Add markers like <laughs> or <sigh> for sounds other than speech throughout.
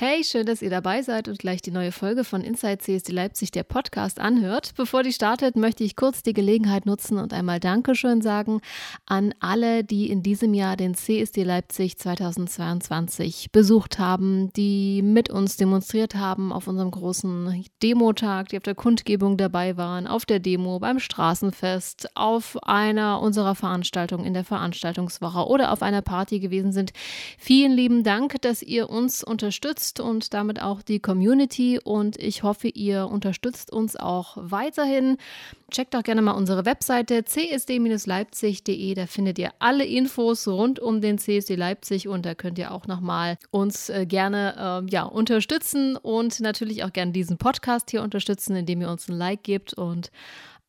Hey, schön, dass ihr dabei seid und gleich die neue Folge von Inside CSD Leipzig, der Podcast, anhört. Bevor die startet, möchte ich kurz die Gelegenheit nutzen und einmal Dankeschön sagen an alle, die in diesem Jahr den CSD Leipzig 2022 besucht haben, die mit uns demonstriert haben auf unserem großen Demotag, die auf der Kundgebung dabei waren, auf der Demo, beim Straßenfest, auf einer unserer Veranstaltungen in der Veranstaltungswoche oder auf einer Party gewesen sind. Vielen lieben Dank, dass ihr uns unterstützt unterstützt und damit auch die Community. Und ich hoffe, ihr unterstützt uns auch weiterhin. Checkt auch gerne mal unsere Webseite csd-leipzig.de. Da findet ihr alle Infos rund um den CSD Leipzig und da könnt ihr auch nochmal uns äh, gerne äh, ja, unterstützen und natürlich auch gerne diesen Podcast hier unterstützen, indem ihr uns ein Like gebt und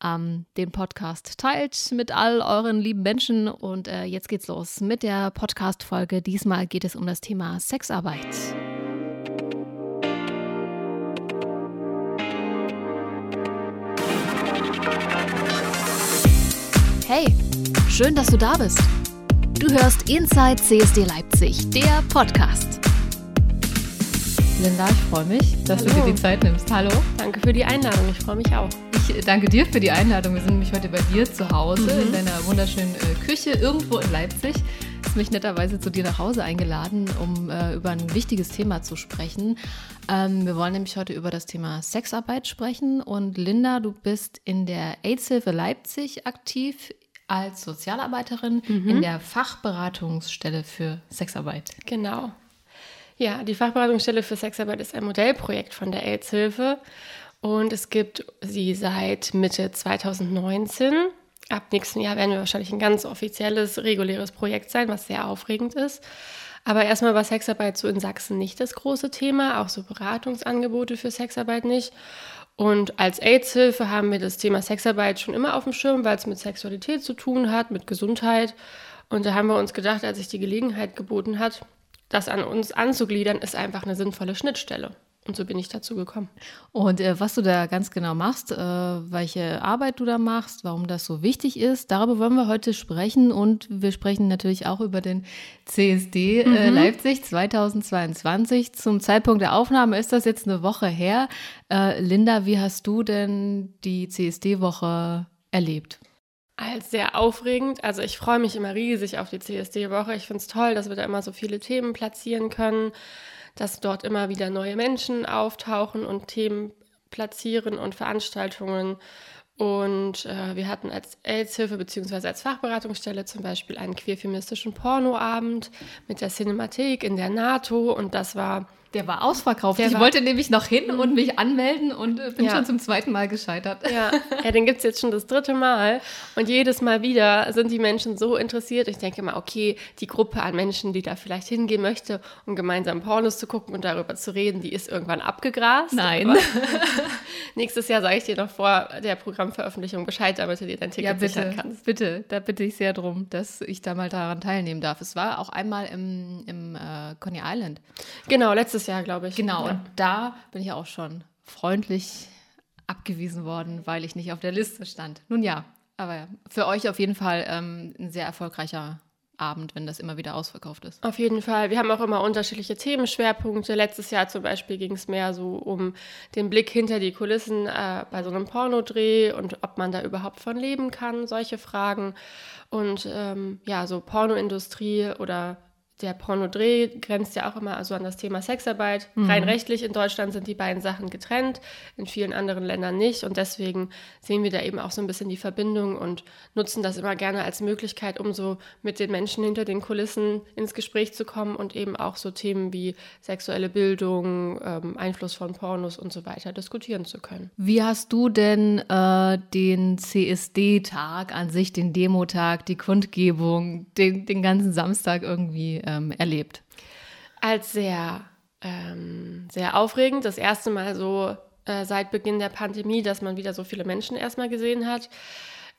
ähm, den Podcast teilt mit all euren lieben Menschen. Und äh, jetzt geht's los mit der Podcast-Folge. Diesmal geht es um das Thema Sexarbeit. Schön, dass du da bist. Du hörst Inside CSD Leipzig, der Podcast. Linda, ich freue mich, dass Hallo. du dir die Zeit nimmst. Hallo. Danke für die Einladung, ich freue mich auch. Ich danke dir für die Einladung. Wir sind nämlich heute bei dir zu Hause mhm. in deiner wunderschönen äh, Küche irgendwo in Leipzig. Du hast mich netterweise zu dir nach Hause eingeladen, um äh, über ein wichtiges Thema zu sprechen. Ähm, wir wollen nämlich heute über das Thema Sexarbeit sprechen. Und Linda, du bist in der AIDS-Hilfe Leipzig aktiv als Sozialarbeiterin mhm. in der Fachberatungsstelle für Sexarbeit. Genau. Ja, die Fachberatungsstelle für Sexarbeit ist ein Modellprojekt von der AIDS-Hilfe und es gibt sie seit Mitte 2019. Ab nächsten Jahr werden wir wahrscheinlich ein ganz offizielles, reguläres Projekt sein, was sehr aufregend ist. Aber erstmal war Sexarbeit so in Sachsen nicht das große Thema, auch so Beratungsangebote für Sexarbeit nicht. Und als AIDS-Hilfe haben wir das Thema Sexarbeit schon immer auf dem Schirm, weil es mit Sexualität zu tun hat, mit Gesundheit. Und da haben wir uns gedacht, als sich die Gelegenheit geboten hat, das an uns anzugliedern, ist einfach eine sinnvolle Schnittstelle. Und so bin ich dazu gekommen. Und äh, was du da ganz genau machst, äh, welche Arbeit du da machst, warum das so wichtig ist, darüber wollen wir heute sprechen. Und wir sprechen natürlich auch über den CSD äh, mhm. äh, Leipzig 2022. Zum Zeitpunkt der Aufnahme ist das jetzt eine Woche her. Äh, Linda, wie hast du denn die CSD-Woche erlebt? Als sehr aufregend. Also ich freue mich immer riesig auf die CSD-Woche. Ich finde es toll, dass wir da immer so viele Themen platzieren können dass dort immer wieder neue Menschen auftauchen und Themen platzieren und Veranstaltungen. Und äh, wir hatten als AIDS-Hilfe bzw. als Fachberatungsstelle zum Beispiel einen queerfeministischen Pornoabend mit der Cinemathek in der NATO und das war der war ausverkauft. Der ich war wollte nämlich noch hin und mich anmelden und äh, bin ja. schon zum zweiten Mal gescheitert. Ja, <laughs> ja den gibt es jetzt schon das dritte Mal. Und jedes Mal wieder sind die Menschen so interessiert. Ich denke mal, okay, die Gruppe an Menschen, die da vielleicht hingehen möchte, um gemeinsam Pornos zu gucken und darüber zu reden, die ist irgendwann abgegrast. Nein. <laughs> nächstes Jahr sage ich dir noch vor der Programmveröffentlichung Bescheid, damit du dir dein Ticket ja, bitte, sichern kannst. Bitte, da bitte ich sehr drum, dass ich da mal daran teilnehmen darf. Es war auch einmal im, im äh, Coney Island. Genau, letztes letztes Jahr, glaube ich. Genau, ja. und da bin ich auch schon freundlich abgewiesen worden, weil ich nicht auf der Liste stand. Nun ja, aber für euch auf jeden Fall ähm, ein sehr erfolgreicher Abend, wenn das immer wieder ausverkauft ist. Auf jeden Fall. Wir haben auch immer unterschiedliche Themenschwerpunkte. Letztes Jahr zum Beispiel ging es mehr so um den Blick hinter die Kulissen äh, bei so einem Pornodreh und ob man da überhaupt von leben kann, solche Fragen. Und ähm, ja, so Pornoindustrie oder der Pornodreh grenzt ja auch immer also an das Thema Sexarbeit. Mhm. Rein rechtlich in Deutschland sind die beiden Sachen getrennt, in vielen anderen Ländern nicht. Und deswegen sehen wir da eben auch so ein bisschen die Verbindung und nutzen das immer gerne als Möglichkeit, um so mit den Menschen hinter den Kulissen ins Gespräch zu kommen und eben auch so Themen wie sexuelle Bildung, ähm, Einfluss von Pornos und so weiter diskutieren zu können. Wie hast du denn äh, den CSD-Tag an sich, den Demotag, die Kundgebung, den, den ganzen Samstag irgendwie ähm, erlebt? Als sehr, ähm, sehr aufregend. Das erste Mal so äh, seit Beginn der Pandemie, dass man wieder so viele Menschen erstmal gesehen hat.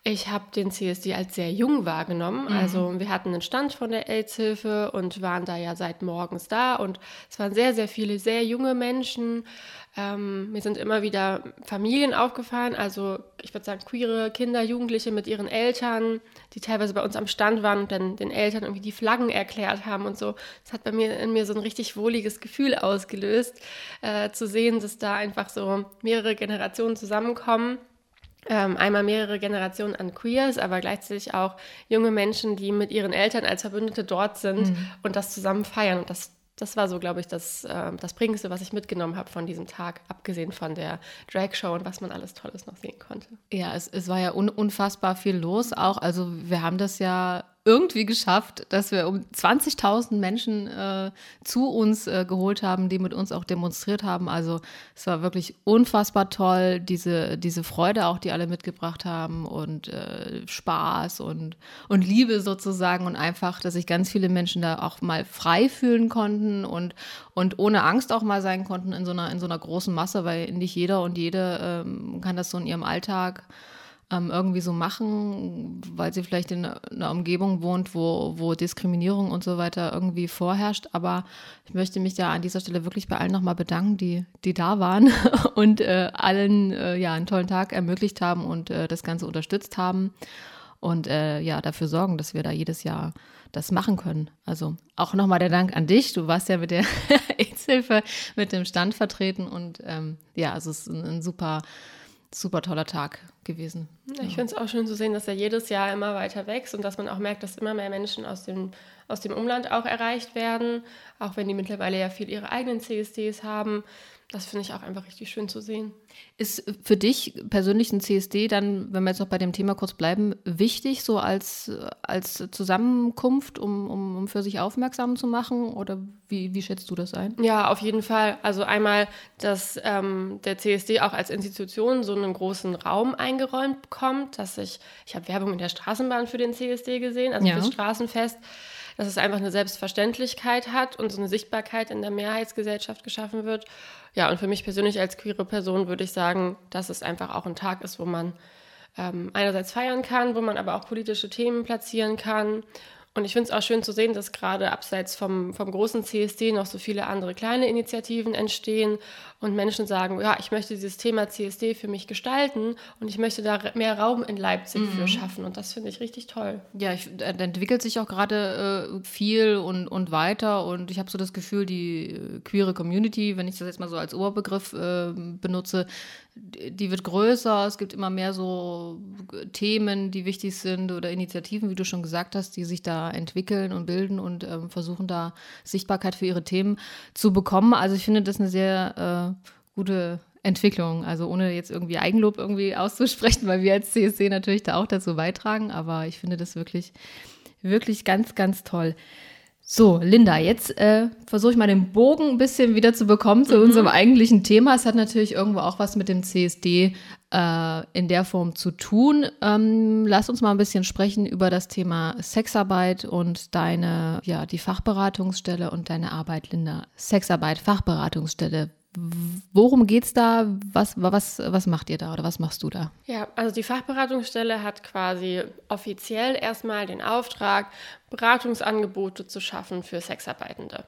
Ich habe den CSD als sehr jung wahrgenommen. Mhm. Also wir hatten einen Stand von der AIDS-Hilfe und waren da ja seit morgens da. Und es waren sehr, sehr viele sehr junge Menschen. Ähm, mir sind immer wieder Familien aufgefallen, also ich würde sagen queere Kinder, Jugendliche mit ihren Eltern, die teilweise bei uns am Stand waren und dann den Eltern irgendwie die Flaggen erklärt haben und so. Das hat bei mir in mir so ein richtig wohliges Gefühl ausgelöst, äh, zu sehen, dass da einfach so mehrere Generationen zusammenkommen ähm, einmal mehrere Generationen an Queers, aber gleichzeitig auch junge Menschen, die mit ihren Eltern als Verbündete dort sind mhm. und das zusammen feiern. Und das, das war so, glaube ich, das, äh, das Prägendste, was ich mitgenommen habe von diesem Tag, abgesehen von der Drag-Show und was man alles Tolles noch sehen konnte. Ja, es, es war ja un unfassbar viel los auch. Also wir haben das ja irgendwie geschafft, dass wir um 20.000 Menschen äh, zu uns äh, geholt haben, die mit uns auch demonstriert haben. Also es war wirklich unfassbar toll, diese, diese Freude auch, die alle mitgebracht haben und äh, Spaß und, und Liebe sozusagen und einfach, dass sich ganz viele Menschen da auch mal frei fühlen konnten und, und ohne Angst auch mal sein konnten in so einer, in so einer großen Masse, weil nicht jeder und jede ähm, kann das so in ihrem Alltag ähm, irgendwie so machen, weil sie vielleicht in einer Umgebung wohnt, wo, wo Diskriminierung und so weiter irgendwie vorherrscht. Aber ich möchte mich da an dieser Stelle wirklich bei allen nochmal bedanken, die, die da waren <laughs> und äh, allen äh, ja, einen tollen Tag ermöglicht haben und äh, das Ganze unterstützt haben. Und äh, ja, dafür sorgen, dass wir da jedes Jahr das machen können. Also auch nochmal der Dank an dich. Du warst ja mit der <laughs> AIDS-Hilfe mit dem Stand vertreten und ähm, ja, also es ist ein, ein super super toller Tag gewesen. Ja, ich finde es auch schön zu sehen, dass er jedes Jahr immer weiter wächst und dass man auch merkt, dass immer mehr Menschen aus dem, aus dem Umland auch erreicht werden, auch wenn die mittlerweile ja viel ihre eigenen CSDs haben das finde ich auch einfach richtig schön zu sehen. Ist für dich persönlich ein CSD dann, wenn wir jetzt noch bei dem Thema kurz bleiben, wichtig, so als, als Zusammenkunft, um, um, um für sich aufmerksam zu machen? Oder wie, wie schätzt du das ein? Ja, auf jeden Fall. Also einmal, dass ähm, der CSD auch als Institution so einen großen Raum eingeräumt bekommt, dass ich, ich habe Werbung in der Straßenbahn für den CSD gesehen, also ja. das Straßenfest dass es einfach eine Selbstverständlichkeit hat und so eine Sichtbarkeit in der Mehrheitsgesellschaft geschaffen wird. Ja, und für mich persönlich als queere Person würde ich sagen, dass es einfach auch ein Tag ist, wo man ähm, einerseits feiern kann, wo man aber auch politische Themen platzieren kann und ich finde es auch schön zu sehen, dass gerade abseits vom, vom großen CSD noch so viele andere kleine Initiativen entstehen und Menschen sagen, ja, ich möchte dieses Thema CSD für mich gestalten und ich möchte da mehr Raum in Leipzig mhm. für schaffen. Und das finde ich richtig toll. Ja, ich, da entwickelt sich auch gerade äh, viel und, und weiter. Und ich habe so das Gefühl, die äh, queere Community, wenn ich das jetzt mal so als Oberbegriff äh, benutze, die wird größer, es gibt immer mehr so Themen, die wichtig sind oder Initiativen, wie du schon gesagt hast, die sich da entwickeln und bilden und ähm, versuchen da Sichtbarkeit für ihre Themen zu bekommen. Also ich finde das eine sehr gute Entwicklung. Also ohne jetzt irgendwie Eigenlob irgendwie auszusprechen, weil wir als CSC natürlich da auch dazu beitragen, aber ich finde das wirklich, wirklich ganz, ganz toll. So, Linda, jetzt äh, versuche ich mal den Bogen ein bisschen wieder zu bekommen zu mhm. unserem eigentlichen Thema. Es hat natürlich irgendwo auch was mit dem CSD äh, in der Form zu tun. Ähm, lass uns mal ein bisschen sprechen über das Thema Sexarbeit und deine, ja, die Fachberatungsstelle und deine Arbeit, Linda. Sexarbeit, Fachberatungsstelle. Worum geht's da? Was, was, was macht ihr da oder was machst du da? Ja, also die Fachberatungsstelle hat quasi offiziell erstmal den Auftrag, Beratungsangebote zu schaffen für Sexarbeitende.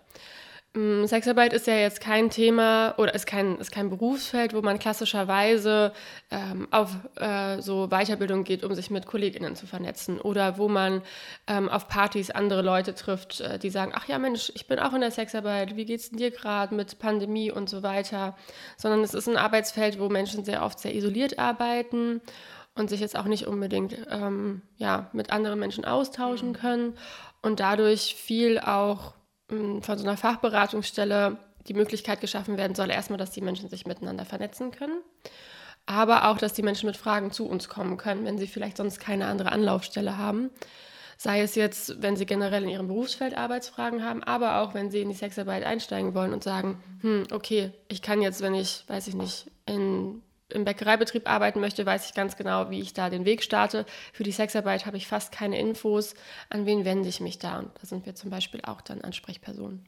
Mm, Sexarbeit ist ja jetzt kein Thema oder ist kein, ist kein Berufsfeld, wo man klassischerweise ähm, auf äh, so Weiterbildung geht, um sich mit KollegInnen zu vernetzen oder wo man ähm, auf Partys andere Leute trifft, äh, die sagen, ach ja Mensch, ich bin auch in der Sexarbeit, wie geht's denn dir gerade mit Pandemie und so weiter, sondern es ist ein Arbeitsfeld, wo Menschen sehr oft sehr isoliert arbeiten und sich jetzt auch nicht unbedingt ähm, ja, mit anderen Menschen austauschen mhm. können und dadurch viel auch von so einer Fachberatungsstelle die Möglichkeit geschaffen werden soll, erstmal, dass die Menschen sich miteinander vernetzen können, aber auch, dass die Menschen mit Fragen zu uns kommen können, wenn sie vielleicht sonst keine andere Anlaufstelle haben. Sei es jetzt, wenn sie generell in ihrem Berufsfeld Arbeitsfragen haben, aber auch, wenn sie in die Sexarbeit einsteigen wollen und sagen, hm, okay, ich kann jetzt, wenn ich, weiß ich nicht, in im Bäckereibetrieb arbeiten möchte, weiß ich ganz genau, wie ich da den Weg starte. Für die Sexarbeit habe ich fast keine Infos. An wen wende ich mich da? Und da sind wir zum Beispiel auch dann Ansprechpersonen.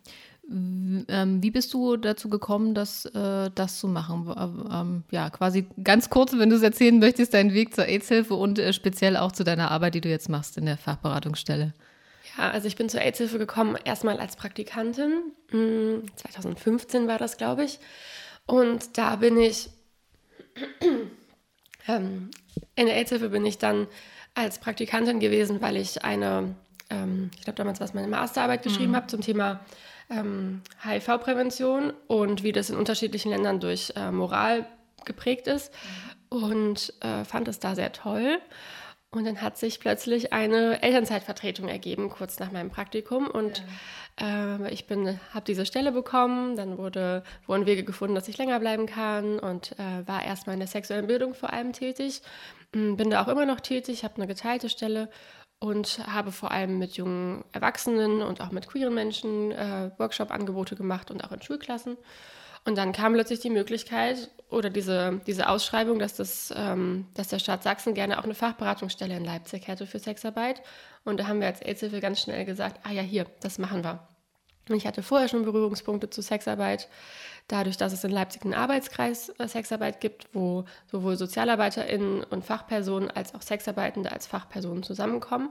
Ähm, wie bist du dazu gekommen, das, äh, das zu machen? Ähm, ja, quasi ganz kurz, wenn du es erzählen möchtest, deinen Weg zur AIDS-Hilfe und äh, speziell auch zu deiner Arbeit, die du jetzt machst in der Fachberatungsstelle. Ja, also ich bin zur AIDS-Hilfe gekommen, erstmal als Praktikantin. 2015 hm, war das, glaube ich. Und da bin ich, <clears throat> ähm, in der AIDS-Hilfe bin ich dann als Praktikantin gewesen, weil ich eine, ähm, ich glaube damals war es meine Masterarbeit geschrieben mhm. habe zum Thema ähm, HIV-Prävention und wie das in unterschiedlichen Ländern durch äh, Moral geprägt ist und äh, fand es da sehr toll. Und dann hat sich plötzlich eine Elternzeitvertretung ergeben, kurz nach meinem Praktikum. Und ja. äh, ich habe diese Stelle bekommen. Dann wurde, wurden Wege gefunden, dass ich länger bleiben kann und äh, war erstmal in der sexuellen Bildung vor allem tätig. Hm, bin da auch immer noch tätig, habe eine geteilte Stelle und habe vor allem mit jungen Erwachsenen und auch mit queeren Menschen äh, Workshop-Angebote gemacht und auch in Schulklassen. Und dann kam plötzlich die Möglichkeit oder diese, diese Ausschreibung, dass, das, ähm, dass der Staat Sachsen gerne auch eine Fachberatungsstelle in Leipzig hätte für Sexarbeit. Und da haben wir als AIDS-Hilfe ganz schnell gesagt, ah ja, hier, das machen wir. Ich hatte vorher schon Berührungspunkte zu Sexarbeit, dadurch, dass es in Leipzig einen Arbeitskreis äh, Sexarbeit gibt, wo sowohl SozialarbeiterInnen und Fachpersonen als auch Sexarbeitende als Fachpersonen zusammenkommen.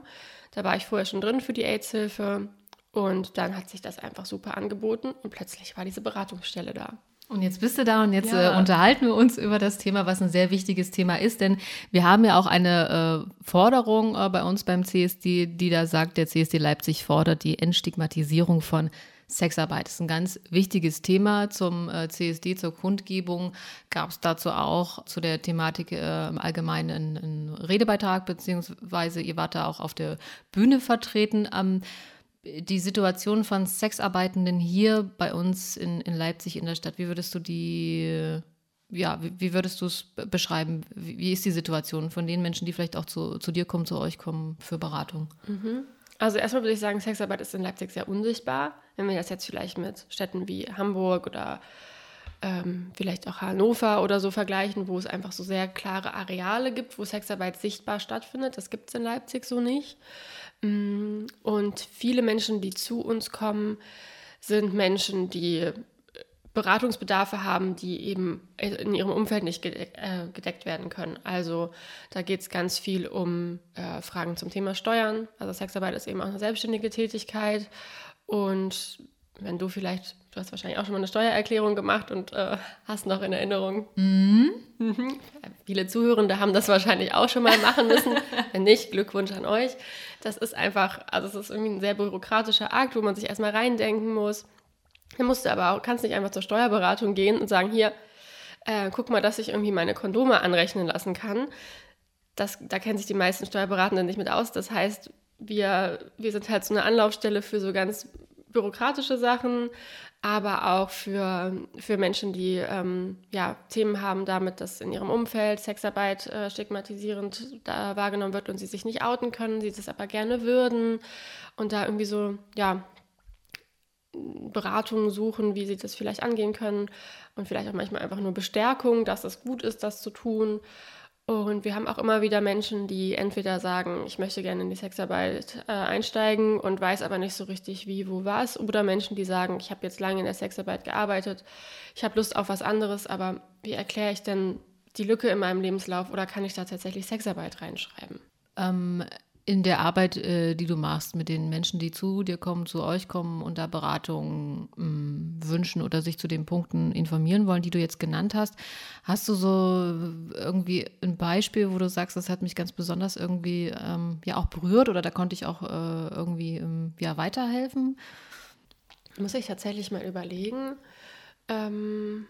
Da war ich vorher schon drin für die AIDS-Hilfe und dann hat sich das einfach super angeboten und plötzlich war diese Beratungsstelle da. Und jetzt bist du da und jetzt ja. äh, unterhalten wir uns über das Thema, was ein sehr wichtiges Thema ist, denn wir haben ja auch eine äh, Forderung äh, bei uns beim CSD, die da sagt, der CSD Leipzig fordert die Entstigmatisierung von Sexarbeit. Das ist ein ganz wichtiges Thema zum äh, CSD, zur Kundgebung. Gab es dazu auch zu der Thematik äh, im Allgemeinen einen, einen Redebeitrag, beziehungsweise ihr wart da auch auf der Bühne vertreten. Ähm, die Situation von Sexarbeitenden hier bei uns in, in Leipzig in der Stadt, wie würdest du die, ja, wie, wie würdest du es beschreiben? Wie, wie, ist die Situation von den Menschen, die vielleicht auch zu, zu dir kommen, zu euch kommen für Beratung? Mhm. Also erstmal würde ich sagen, Sexarbeit ist in Leipzig sehr unsichtbar. Wenn wir das jetzt vielleicht mit Städten wie Hamburg oder ähm, vielleicht auch Hannover oder so vergleichen, wo es einfach so sehr klare Areale gibt, wo Sexarbeit sichtbar stattfindet. Das gibt es in Leipzig so nicht. Mm, und viele Menschen, die zu uns kommen, sind Menschen, die Beratungsbedarfe haben, die eben in ihrem Umfeld nicht äh, gedeckt werden können. Also da geht es ganz viel um äh, Fragen zum Thema Steuern. Also Sexarbeit ist eben auch eine selbstständige Tätigkeit. Und wenn du vielleicht, du hast wahrscheinlich auch schon mal eine Steuererklärung gemacht und äh, hast noch in Erinnerung. Mhm. Mhm. Viele Zuhörende haben das wahrscheinlich auch schon mal machen müssen. <laughs> wenn nicht, Glückwunsch an euch. Das ist einfach, also es ist irgendwie ein sehr bürokratischer Akt, wo man sich erstmal reindenken muss. Dann musst du aber auch, kannst nicht einfach zur Steuerberatung gehen und sagen, hier, äh, guck mal, dass ich irgendwie meine Kondome anrechnen lassen kann. Das, da kennen sich die meisten Steuerberatenden nicht mit aus. Das heißt, wir, wir sind halt so eine Anlaufstelle für so ganz bürokratische Sachen, aber auch für, für Menschen, die ähm, ja, Themen haben damit, dass in ihrem Umfeld Sexarbeit äh, stigmatisierend da wahrgenommen wird und sie sich nicht outen können, sie das aber gerne würden und da irgendwie so, ja, Beratungen suchen, wie sie das vielleicht angehen können und vielleicht auch manchmal einfach nur Bestärkung, dass es gut ist, das zu tun. Und wir haben auch immer wieder Menschen, die entweder sagen, ich möchte gerne in die Sexarbeit äh, einsteigen und weiß aber nicht so richtig wie, wo was. Oder Menschen, die sagen, ich habe jetzt lange in der Sexarbeit gearbeitet, ich habe Lust auf was anderes, aber wie erkläre ich denn die Lücke in meinem Lebenslauf oder kann ich da tatsächlich Sexarbeit reinschreiben? Ähm, in der Arbeit, äh, die du machst mit den Menschen, die zu dir kommen, zu euch kommen und da Beratung mm, wünschen oder sich zu den Punkten informieren wollen, die du jetzt genannt hast, hast du so irgendwie ein Beispiel, wo du sagst, das hat mich ganz besonders irgendwie ähm, ja auch berührt oder da konnte ich auch äh, irgendwie ähm, ja weiterhelfen? Muss ich tatsächlich mal überlegen. Ähm,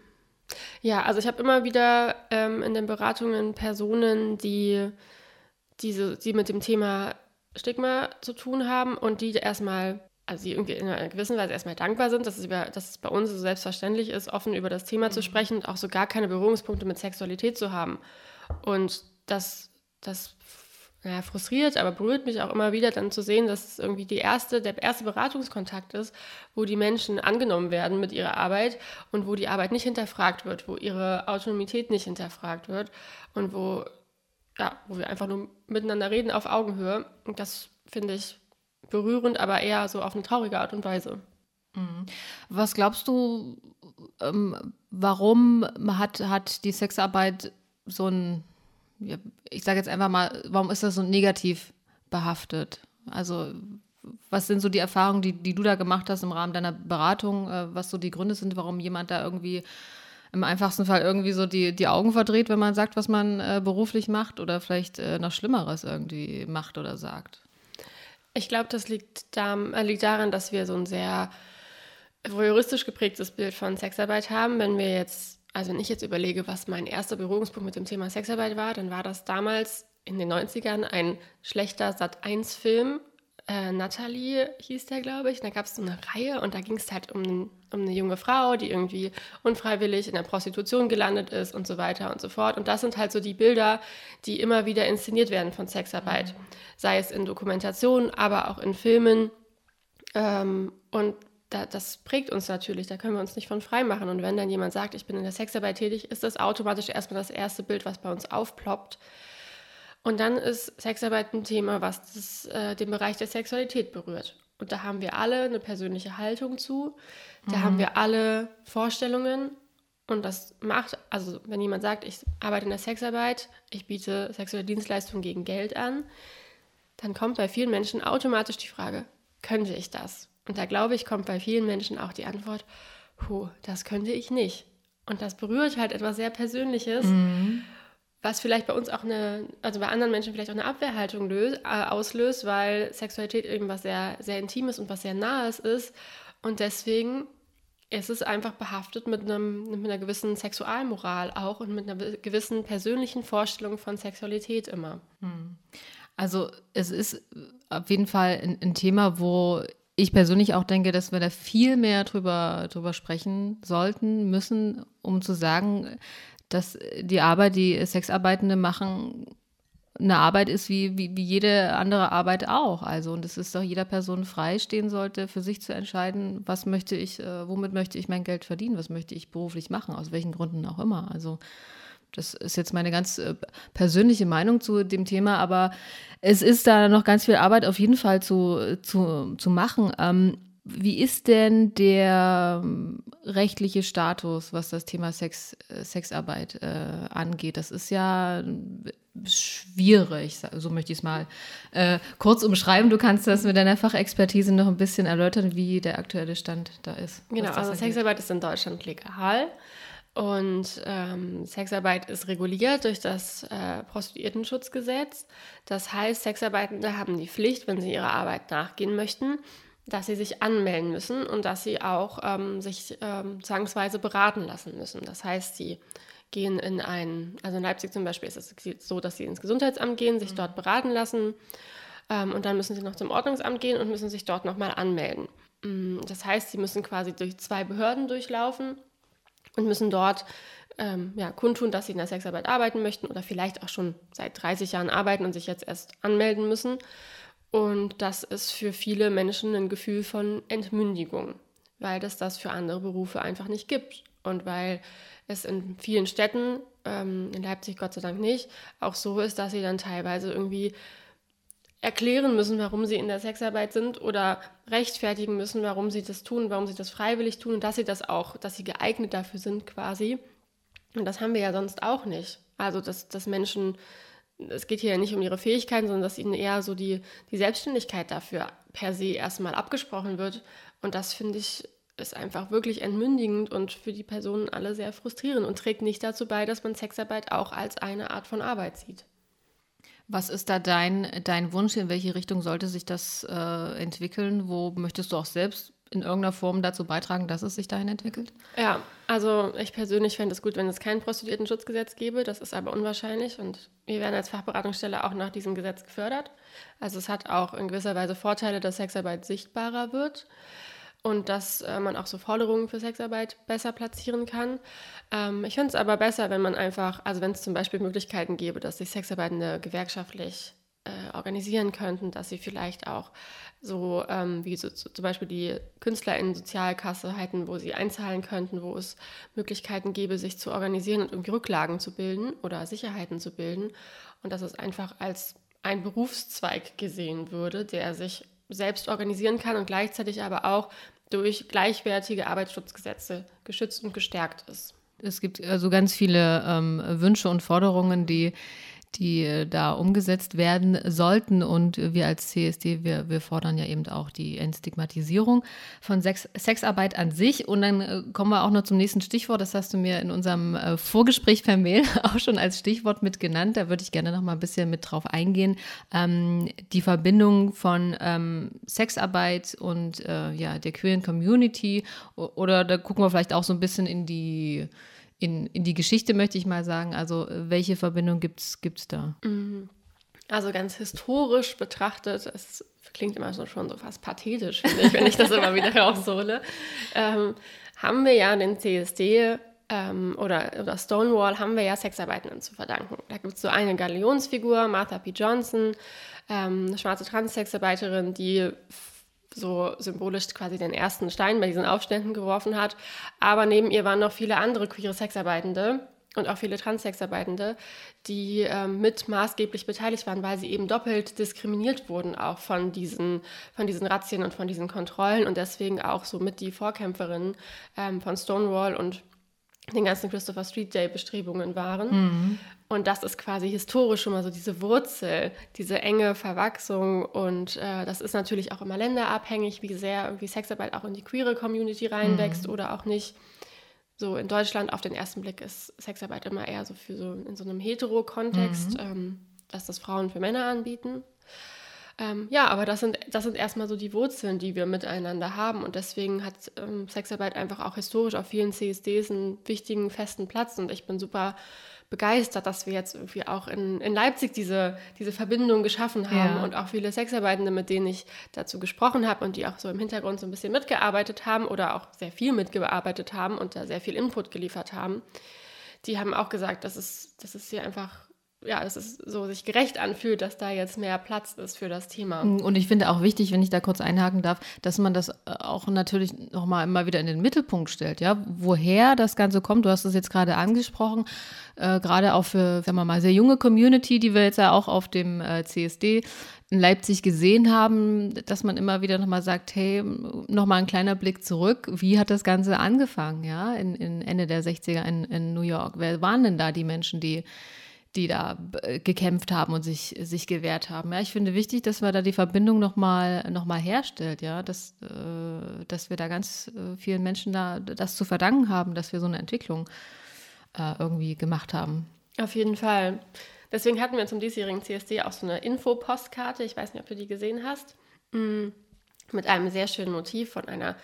ja, also ich habe immer wieder ähm, in den Beratungen Personen, die diese, die mit dem Thema Stigma zu tun haben und die erstmal, also die irgendwie in einer gewissen Weise erstmal dankbar sind, dass es, über, dass es bei uns so selbstverständlich ist, offen über das Thema mhm. zu sprechen und auch so gar keine Berührungspunkte mit Sexualität zu haben. Und das, das naja, frustriert, aber berührt mich auch immer wieder dann zu sehen, dass es irgendwie die erste, der erste Beratungskontakt ist, wo die Menschen angenommen werden mit ihrer Arbeit und wo die Arbeit nicht hinterfragt wird, wo ihre Autonomität nicht hinterfragt wird und wo ja, wo wir einfach nur miteinander reden auf Augenhöhe. Und das finde ich berührend, aber eher so auf eine traurige Art und Weise. Mhm. Was glaubst du, ähm, warum hat, hat die Sexarbeit so ein, ich sage jetzt einfach mal, warum ist das so negativ behaftet? Also was sind so die Erfahrungen, die, die du da gemacht hast im Rahmen deiner Beratung, äh, was so die Gründe sind, warum jemand da irgendwie im einfachsten Fall irgendwie so die, die Augen verdreht, wenn man sagt, was man äh, beruflich macht oder vielleicht äh, noch Schlimmeres irgendwie macht oder sagt? Ich glaube, das liegt, da, äh, liegt daran, dass wir so ein sehr voyeuristisch geprägtes Bild von Sexarbeit haben. Wenn wir jetzt, also wenn ich jetzt überlege, was mein erster Berührungspunkt mit dem Thema Sexarbeit war, dann war das damals in den 90ern ein schlechter Sat1-Film äh, Natalie hieß der, glaube ich. da gab es so eine Reihe und da ging es halt um, um eine junge Frau, die irgendwie unfreiwillig in der Prostitution gelandet ist und so weiter und so fort. Und das sind halt so die Bilder, die immer wieder inszeniert werden von Sexarbeit. Sei es in Dokumentationen, aber auch in Filmen. Ähm, und da, das prägt uns natürlich, da können wir uns nicht von frei machen. Und wenn dann jemand sagt, ich bin in der Sexarbeit tätig, ist das automatisch erstmal das erste Bild, was bei uns aufploppt. Und dann ist Sexarbeit ein Thema, was das, äh, den Bereich der Sexualität berührt. Und da haben wir alle eine persönliche Haltung zu. Da mhm. haben wir alle Vorstellungen. Und das macht, also wenn jemand sagt, ich arbeite in der Sexarbeit, ich biete sexuelle Dienstleistungen gegen Geld an, dann kommt bei vielen Menschen automatisch die Frage, könnte ich das? Und da glaube ich, kommt bei vielen Menschen auch die Antwort, puh, das könnte ich nicht. Und das berührt halt etwas sehr Persönliches. Mhm was vielleicht bei uns auch eine, also bei anderen Menschen vielleicht auch eine Abwehrhaltung löst, äh, auslöst, weil Sexualität irgendwas sehr, sehr Intimes und was sehr Nahes ist. Und deswegen ist es einfach behaftet mit, einem, mit einer gewissen Sexualmoral auch und mit einer gewissen persönlichen Vorstellung von Sexualität immer. Hm. Also es ist auf jeden Fall ein, ein Thema, wo ich persönlich auch denke, dass wir da viel mehr drüber, drüber sprechen sollten, müssen, um zu sagen, dass die Arbeit, die Sexarbeitende machen, eine Arbeit ist wie, wie, wie jede andere Arbeit auch. Also, und es ist doch jeder Person frei stehen sollte, für sich zu entscheiden, was möchte ich, äh, womit möchte ich mein Geld verdienen, was möchte ich beruflich machen, aus welchen Gründen auch immer. Also, das ist jetzt meine ganz äh, persönliche Meinung zu dem Thema, aber es ist da noch ganz viel Arbeit auf jeden Fall zu, zu, zu machen. Ähm, wie ist denn der ähm, rechtliche Status, was das Thema Sex, äh, Sexarbeit äh, angeht? Das ist ja schwierig, so möchte ich es mal äh, kurz umschreiben. Du kannst das mit deiner Fachexpertise noch ein bisschen erläutern, wie der aktuelle Stand da ist. Genau, also angeht. Sexarbeit ist in Deutschland legal. Und ähm, Sexarbeit ist reguliert durch das äh, Prostituiertenschutzgesetz. Das heißt, Sexarbeitende haben die Pflicht, wenn sie ihrer Arbeit nachgehen möchten, dass sie sich anmelden müssen und dass sie auch ähm, sich ähm, zwangsweise beraten lassen müssen. Das heißt, sie gehen in ein, also in Leipzig zum Beispiel ist es so, dass sie ins Gesundheitsamt gehen, sich mhm. dort beraten lassen ähm, und dann müssen sie noch zum Ordnungsamt gehen und müssen sich dort nochmal anmelden. Mm, das heißt, sie müssen quasi durch zwei Behörden durchlaufen und müssen dort ähm, ja, kundtun, dass sie in der Sexarbeit arbeiten möchten oder vielleicht auch schon seit 30 Jahren arbeiten und sich jetzt erst anmelden müssen. Und das ist für viele Menschen ein Gefühl von Entmündigung, weil es das für andere Berufe einfach nicht gibt. Und weil es in vielen Städten, ähm, in Leipzig Gott sei Dank nicht, auch so ist, dass sie dann teilweise irgendwie erklären müssen, warum sie in der Sexarbeit sind oder rechtfertigen müssen, warum sie das tun, warum sie das freiwillig tun und dass sie das auch, dass sie geeignet dafür sind quasi. Und das haben wir ja sonst auch nicht. Also, dass, dass Menschen es geht hier ja nicht um ihre Fähigkeiten, sondern dass ihnen eher so die, die Selbstständigkeit dafür per se erstmal abgesprochen wird. Und das finde ich ist einfach wirklich entmündigend und für die Personen alle sehr frustrierend und trägt nicht dazu bei, dass man Sexarbeit auch als eine Art von Arbeit sieht. Was ist da dein, dein Wunsch? In welche Richtung sollte sich das äh, entwickeln? Wo möchtest du auch selbst in irgendeiner Form dazu beitragen, dass es sich dahin entwickelt? Ja, also ich persönlich fände es gut, wenn es kein Prostituiertenschutzgesetz gäbe. Das ist aber unwahrscheinlich und wir werden als Fachberatungsstelle auch nach diesem Gesetz gefördert. Also es hat auch in gewisser Weise Vorteile, dass Sexarbeit sichtbarer wird und dass äh, man auch so Forderungen für Sexarbeit besser platzieren kann. Ähm, ich finde es aber besser, wenn man einfach, also wenn es zum Beispiel Möglichkeiten gäbe, dass sich Sexarbeitende gewerkschaftlich äh, organisieren könnten, dass sie vielleicht auch so ähm, wie so, so, zum Beispiel die Künstler in Sozialkasse hätten, wo sie einzahlen könnten, wo es Möglichkeiten gäbe, sich zu organisieren und irgendwie Rücklagen zu bilden oder Sicherheiten zu bilden. Und dass es einfach als ein Berufszweig gesehen würde, der sich selbst organisieren kann und gleichzeitig aber auch durch gleichwertige Arbeitsschutzgesetze geschützt und gestärkt ist. Es gibt also ganz viele ähm, Wünsche und Forderungen, die die äh, da umgesetzt werden sollten. Und wir als CSD, wir, wir fordern ja eben auch die Entstigmatisierung von Sex, Sexarbeit an sich. Und dann äh, kommen wir auch noch zum nächsten Stichwort. Das hast du mir in unserem äh, Vorgespräch per Mail <laughs> auch schon als Stichwort mit genannt. Da würde ich gerne noch mal ein bisschen mit drauf eingehen. Ähm, die Verbindung von ähm, Sexarbeit und äh, ja, der queeren Community. Oder da gucken wir vielleicht auch so ein bisschen in die in, in die Geschichte, möchte ich mal sagen. Also welche Verbindung gibt es da? Mhm. Also ganz historisch betrachtet, es klingt immer so, schon so fast pathetisch, finde ich, wenn ich das immer wieder <laughs> raushole, ähm, haben wir ja den CSD ähm, oder, oder Stonewall haben wir ja Sexarbeitenden zu verdanken. Da gibt es so eine Galionsfigur, Martha P. Johnson, ähm, eine schwarze Transsexarbeiterin, die so symbolisch quasi den ersten Stein bei diesen Aufständen geworfen hat. Aber neben ihr waren noch viele andere queere Sexarbeitende und auch viele Transsexarbeitende, die ähm, mit maßgeblich beteiligt waren, weil sie eben doppelt diskriminiert wurden, auch von diesen, von diesen Razzien und von diesen Kontrollen und deswegen auch so mit die Vorkämpferinnen ähm, von Stonewall und den ganzen Christopher Street Day Bestrebungen waren. Mhm. Und das ist quasi historisch schon mal so diese Wurzel, diese enge Verwachsung. Und äh, das ist natürlich auch immer länderabhängig, wie sehr irgendwie Sexarbeit auch in die queere Community reinwächst mhm. oder auch nicht. So in Deutschland auf den ersten Blick ist Sexarbeit immer eher so für so in so einem hetero-Kontext, mhm. ähm, dass das Frauen für Männer anbieten. Ähm, ja, aber das sind, das sind erstmal so die Wurzeln, die wir miteinander haben. Und deswegen hat ähm, Sexarbeit einfach auch historisch auf vielen CSDs einen wichtigen, festen Platz. Und ich bin super begeistert, dass wir jetzt irgendwie auch in, in Leipzig diese, diese Verbindung geschaffen haben ja. und auch viele Sexarbeitende, mit denen ich dazu gesprochen habe und die auch so im Hintergrund so ein bisschen mitgearbeitet haben oder auch sehr viel mitgearbeitet haben und da sehr viel Input geliefert haben, die haben auch gesagt, dass es, dass es hier einfach ja, dass es so sich gerecht anfühlt, dass da jetzt mehr Platz ist für das Thema. Und ich finde auch wichtig, wenn ich da kurz einhaken darf, dass man das äh, auch natürlich nochmal immer wieder in den Mittelpunkt stellt, ja, woher das Ganze kommt. Du hast es jetzt gerade angesprochen, äh, gerade auch für, sagen wir mal, sehr junge Community, die wir jetzt ja auch auf dem äh, CSD in Leipzig gesehen haben, dass man immer wieder nochmal sagt, hey, nochmal ein kleiner Blick zurück, wie hat das Ganze angefangen, ja, in, in Ende der 60er in, in New York? Wer waren denn da die Menschen, die die da äh, gekämpft haben und sich, sich gewehrt haben. Ja, ich finde wichtig, dass man da die Verbindung nochmal noch mal herstellt, ja, dass, äh, dass wir da ganz äh, vielen Menschen da das zu verdanken haben, dass wir so eine Entwicklung äh, irgendwie gemacht haben. Auf jeden Fall. Deswegen hatten wir zum diesjährigen CSD auch so eine Info-Postkarte, ich weiß nicht, ob du die gesehen hast, mm, mit einem sehr schönen Motiv von einer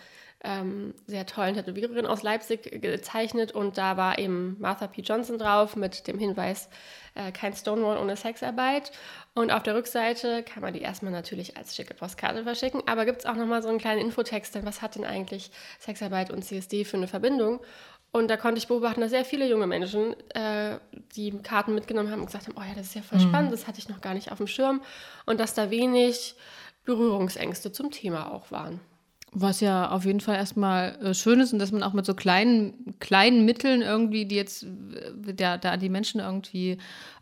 ähm, sehr tollen Tätowiererin aus Leipzig gezeichnet und da war eben Martha P. Johnson drauf mit dem Hinweis, äh, kein Stonewall ohne Sexarbeit. Und auf der Rückseite kann man die erstmal natürlich als schicke Postkarte verschicken, aber gibt es auch nochmal so einen kleinen Infotext, denn was hat denn eigentlich Sexarbeit und CSD für eine Verbindung? Und da konnte ich beobachten, dass sehr viele junge Menschen äh, die Karten mitgenommen haben und gesagt haben, oh ja, das ist ja voll mhm. spannend, das hatte ich noch gar nicht auf dem Schirm. Und dass da wenig Berührungsängste zum Thema auch waren. Was ja auf jeden Fall erstmal äh, schön ist und dass man auch mit so kleinen, kleinen Mitteln irgendwie, die jetzt äh, da, da die Menschen irgendwie,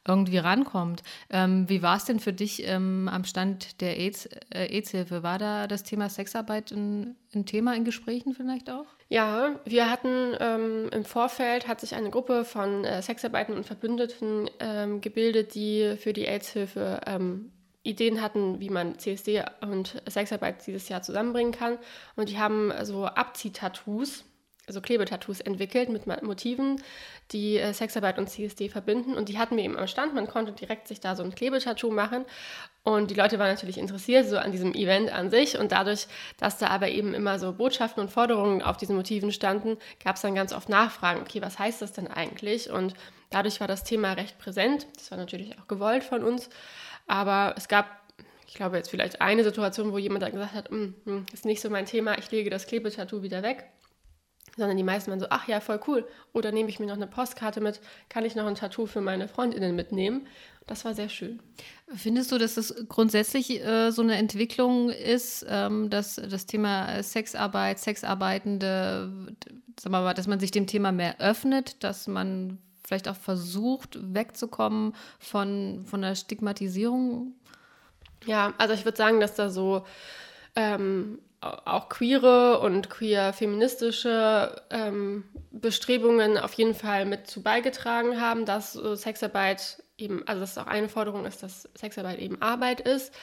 irgendwie rankommt. Ähm, wie war es denn für dich ähm, am Stand der AIDS, äh, AIDS-Hilfe? War da das Thema Sexarbeit ein, ein, Thema in Gesprächen vielleicht auch? Ja, wir hatten ähm, im Vorfeld hat sich eine Gruppe von äh, Sexarbeitern und Verbündeten ähm, gebildet, die für die AIDS-Hilfe ähm, Ideen hatten, wie man CSD und Sexarbeit dieses Jahr zusammenbringen kann. Und die haben so Abziehtattoos, also Klebetattoos entwickelt mit Motiven, die äh, Sexarbeit und CSD verbinden. Und die hatten wir eben am Stand. Man konnte direkt sich da so ein Klebetattoo machen. Und die Leute waren natürlich interessiert so an diesem Event an sich. Und dadurch, dass da aber eben immer so Botschaften und Forderungen auf diesen Motiven standen, gab es dann ganz oft Nachfragen. Okay, was heißt das denn eigentlich? Und dadurch war das Thema recht präsent. Das war natürlich auch gewollt von uns. Aber es gab, ich glaube, jetzt vielleicht eine Situation, wo jemand dann gesagt hat, mm, mm, ist nicht so mein Thema, ich lege das Klebetattoo wieder weg. Sondern die meisten waren so, ach ja, voll cool. Oder nehme ich mir noch eine Postkarte mit, kann ich noch ein Tattoo für meine Freundinnen mitnehmen? Das war sehr schön. Findest du, dass das grundsätzlich äh, so eine Entwicklung ist, ähm, dass das Thema Sexarbeit, Sexarbeitende, sagen wir mal, dass man sich dem Thema mehr öffnet, dass man vielleicht auch versucht, wegzukommen von, von der Stigmatisierung? Ja, also ich würde sagen, dass da so ähm, auch queere und queer-feministische ähm, Bestrebungen auf jeden Fall mit zu beigetragen haben, dass äh, Sexarbeit eben, also dass auch eine Forderung ist, dass Sexarbeit eben Arbeit ist.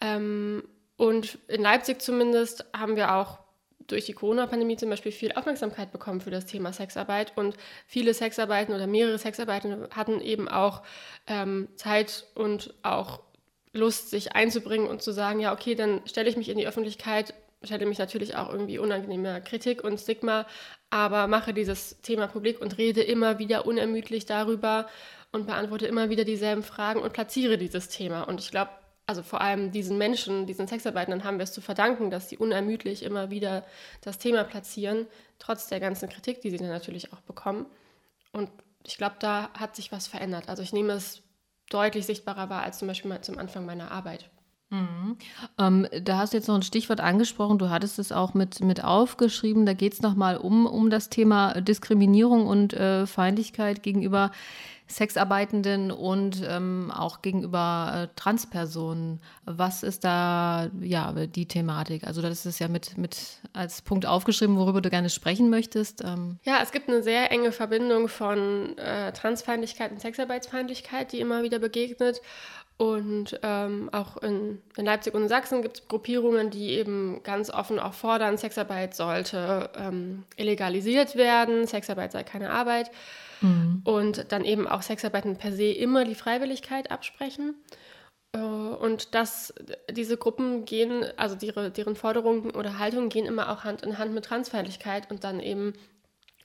Ähm, und in Leipzig zumindest haben wir auch durch die Corona-Pandemie zum Beispiel viel Aufmerksamkeit bekommen für das Thema Sexarbeit und viele Sexarbeiten oder mehrere Sexarbeiten hatten eben auch ähm, Zeit und auch Lust, sich einzubringen und zu sagen, ja, okay, dann stelle ich mich in die Öffentlichkeit, stelle mich natürlich auch irgendwie unangenehmer Kritik und Stigma, aber mache dieses Thema publik und rede immer wieder unermüdlich darüber und beantworte immer wieder dieselben Fragen und platziere dieses Thema. Und ich glaube, also vor allem diesen Menschen, diesen Sexarbeitern haben wir es zu verdanken, dass sie unermüdlich immer wieder das Thema platzieren, trotz der ganzen Kritik, die sie dann natürlich auch bekommen. Und ich glaube, da hat sich was verändert. Also ich nehme es deutlich sichtbarer wahr als zum Beispiel mal zum Anfang meiner Arbeit. Mhm. Ähm, da hast du jetzt noch ein Stichwort angesprochen, du hattest es auch mit, mit aufgeschrieben, da geht es nochmal um, um das Thema Diskriminierung und äh, Feindlichkeit gegenüber Sexarbeitenden und ähm, auch gegenüber äh, Transpersonen. Was ist da ja die Thematik? Also das ist ja mit, mit als Punkt aufgeschrieben, worüber du gerne sprechen möchtest. Ähm. Ja, es gibt eine sehr enge Verbindung von äh, Transfeindlichkeit und Sexarbeitsfeindlichkeit, die immer wieder begegnet. Und ähm, auch in, in, Leipzig und Sachsen gibt es Gruppierungen, die eben ganz offen auch fordern, Sexarbeit sollte ähm, illegalisiert werden, Sexarbeit sei keine Arbeit. Mhm. Und dann eben auch Sexarbeiten per se immer die Freiwilligkeit absprechen. Äh, und dass diese Gruppen gehen, also ihre, deren Forderungen oder Haltungen gehen immer auch Hand in Hand mit Transfeindlichkeit und dann eben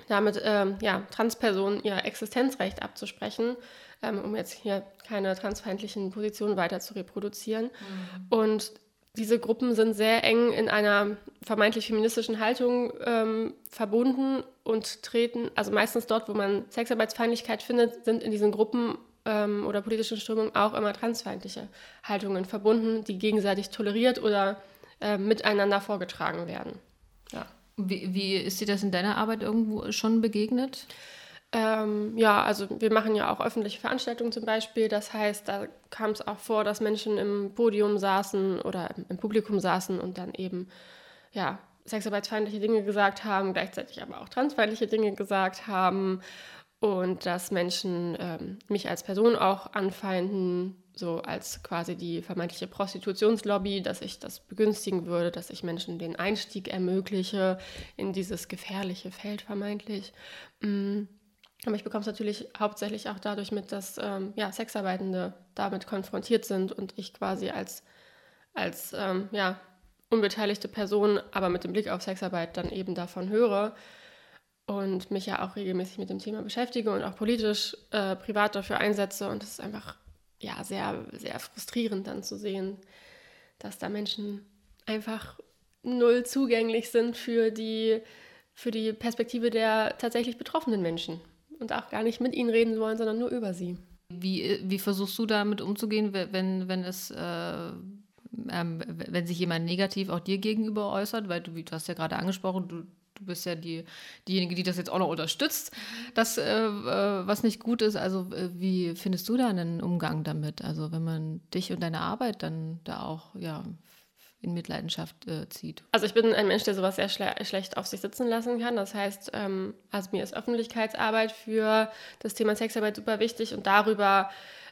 damit ähm, ja, Transpersonen ihr Existenzrecht abzusprechen, ähm, um jetzt hier keine transfeindlichen Positionen weiter zu reproduzieren. Mhm. Und diese Gruppen sind sehr eng in einer vermeintlich feministischen Haltung ähm, verbunden und treten, also meistens dort, wo man Sexarbeitsfeindlichkeit findet, sind in diesen Gruppen ähm, oder politischen Strömungen auch immer transfeindliche Haltungen verbunden, die gegenseitig toleriert oder äh, miteinander vorgetragen werden. Ja. Wie, wie ist dir das in deiner Arbeit irgendwo schon begegnet? Ähm, ja, also wir machen ja auch öffentliche Veranstaltungen zum Beispiel. Das heißt, da kam es auch vor, dass Menschen im Podium saßen oder im, Publikum saßen und dann eben ja, sexarbeitsfeindliche Dinge gesagt haben, gleichzeitig aber auch transfeindliche Dinge gesagt haben und dass Menschen ähm, mich als Person auch anfeinden, so als quasi die vermeintliche Prostitutionslobby, dass ich das begünstigen würde, dass ich Menschen den Einstieg ermögliche in dieses gefährliche Feld vermeintlich. Mm. Aber ich bekomme es natürlich hauptsächlich auch dadurch mit, dass ähm, ja, Sexarbeitende damit konfrontiert sind und ich quasi als, als ähm, ja, unbeteiligte Person, aber mit dem Blick auf Sexarbeit dann eben davon höre und mich ja auch regelmäßig mit dem Thema beschäftige und auch politisch äh, privat dafür einsetze. Und es ist einfach ja, sehr, sehr frustrierend dann zu sehen, dass da Menschen einfach null zugänglich sind für die, für die Perspektive der tatsächlich betroffenen Menschen und auch gar nicht mit ihnen reden wollen, sondern nur über sie. Wie, wie versuchst du damit umzugehen, wenn, wenn es äh, ähm, wenn sich jemand negativ auch dir gegenüber äußert, weil du, wie du hast ja gerade angesprochen, du, du bist ja die, diejenige, die das jetzt auch noch unterstützt, das, äh, äh, was nicht gut ist. Also äh, wie findest du da einen Umgang damit? Also wenn man dich und deine Arbeit dann da auch ja, in Mitleidenschaft äh, zieht. Also ich bin ein Mensch, der sowas sehr schle schlecht auf sich sitzen lassen kann. Das heißt, ähm, also mir ist Öffentlichkeitsarbeit für das Thema Sexarbeit super wichtig und darüber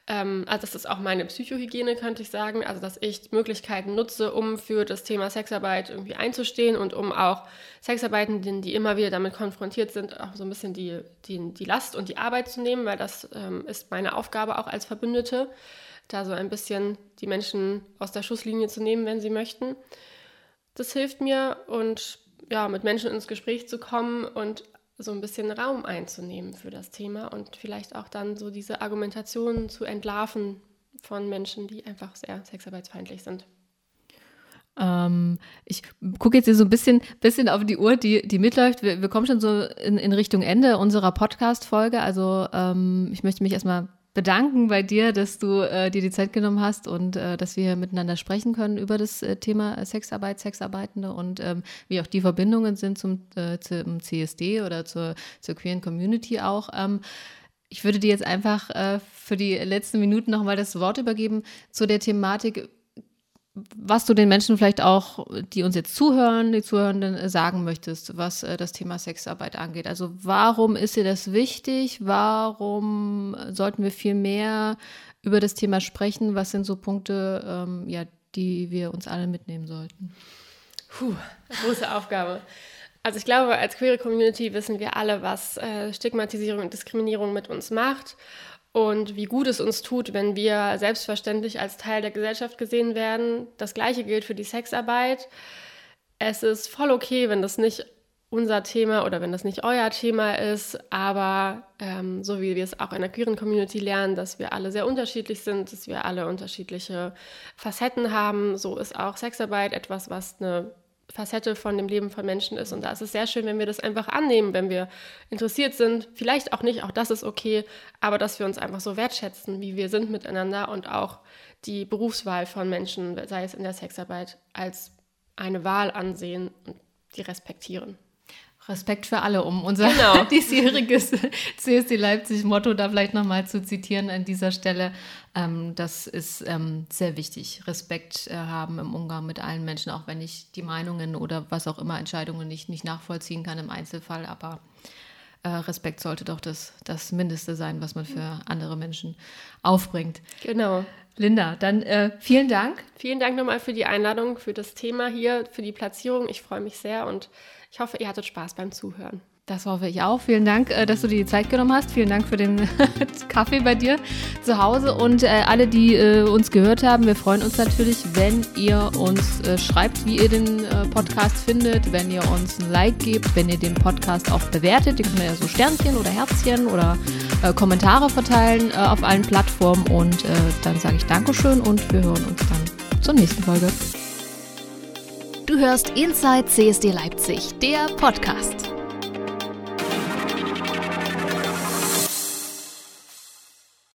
ähm, also das ist auch meine Psychohygiene, könnte ich sagen. Also dass ich Möglichkeiten nutze, um für das Thema Sexarbeit irgendwie einzustehen und um auch Sexarbeitenden, die immer wieder damit konfrontiert sind, auch so ein bisschen die, die, die Last und die Arbeit zu nehmen, weil das ähm, ist meine Aufgabe auch als Verbündete da so ein bisschen die Menschen aus der Schusslinie zu nehmen, wenn sie möchten. Das hilft mir und ja, mit Menschen ins Gespräch zu kommen und so ein bisschen Raum einzunehmen für das Thema und vielleicht auch dann so diese Argumentationen zu entlarven von Menschen, die einfach sehr sexarbeitsfeindlich sind. Ähm, ich gucke jetzt hier so ein bisschen, bisschen auf die Uhr, die, die mitläuft. Wir, wir kommen schon so in, in Richtung Ende unserer Podcast-Folge. Also ähm, ich möchte mich erstmal bedanken bei dir, dass du äh, dir die Zeit genommen hast und äh, dass wir miteinander sprechen können über das äh, Thema Sexarbeit, Sexarbeitende und ähm, wie auch die Verbindungen sind zum, äh, zum CSD oder zur, zur queeren Community auch. Ähm, ich würde dir jetzt einfach äh, für die letzten Minuten nochmal das Wort übergeben zu der Thematik, was du den Menschen vielleicht auch, die uns jetzt zuhören, die Zuhörenden äh, sagen möchtest, was äh, das Thema Sexarbeit angeht. Also warum ist dir das wichtig? Warum sollten wir viel mehr über das Thema sprechen? Was sind so Punkte, ähm, ja, die wir uns alle mitnehmen sollten? Puh, große Aufgabe. Also ich glaube, als queere Community wissen wir alle, was äh, Stigmatisierung und Diskriminierung mit uns macht und wie gut es uns tut, wenn wir selbstverständlich als Teil der Gesellschaft gesehen werden. Das gleiche gilt für die Sexarbeit. Es ist voll okay, wenn das nicht unser Thema oder wenn das nicht euer Thema ist, aber ähm, so wie wir es auch in der queeren Community lernen, dass wir alle sehr unterschiedlich sind, dass wir alle unterschiedliche Facetten haben, so ist auch Sexarbeit etwas, was eine Facette von dem Leben von Menschen ist. Und da ist es sehr schön, wenn wir das einfach annehmen, wenn wir interessiert sind. Vielleicht auch nicht, auch das ist okay, aber dass wir uns einfach so wertschätzen, wie wir sind miteinander und auch die Berufswahl von Menschen, sei es in der Sexarbeit, als eine Wahl ansehen und die respektieren. Respekt für alle, um unser genau. <laughs> diesjähriges CSD Leipzig-Motto da vielleicht nochmal zu zitieren an dieser Stelle. Ähm, das ist ähm, sehr wichtig. Respekt äh, haben im Umgang mit allen Menschen, auch wenn ich die Meinungen oder was auch immer Entscheidungen nicht, nicht nachvollziehen kann im Einzelfall. Aber äh, Respekt sollte doch das, das Mindeste sein, was man für andere Menschen aufbringt. Genau. Linda, dann äh, vielen Dank. Vielen Dank nochmal für die Einladung, für das Thema hier, für die Platzierung. Ich freue mich sehr und ich hoffe, ihr hattet Spaß beim Zuhören. Das hoffe ich auch. Vielen Dank, äh, dass du dir die Zeit genommen hast. Vielen Dank für den <laughs> Kaffee bei dir zu Hause. Und äh, alle, die äh, uns gehört haben, wir freuen uns natürlich, wenn ihr uns schreibt, wie ihr den Podcast findet, wenn ihr uns ein Like gebt, wenn ihr den Podcast auch bewertet. Ihr könnt ja so Sternchen oder Herzchen oder Kommentare verteilen auf allen Plattformen. Und dann sage ich Dankeschön und wir hören uns dann zur nächsten Folge. Du hörst Inside CSD Leipzig, der Podcast.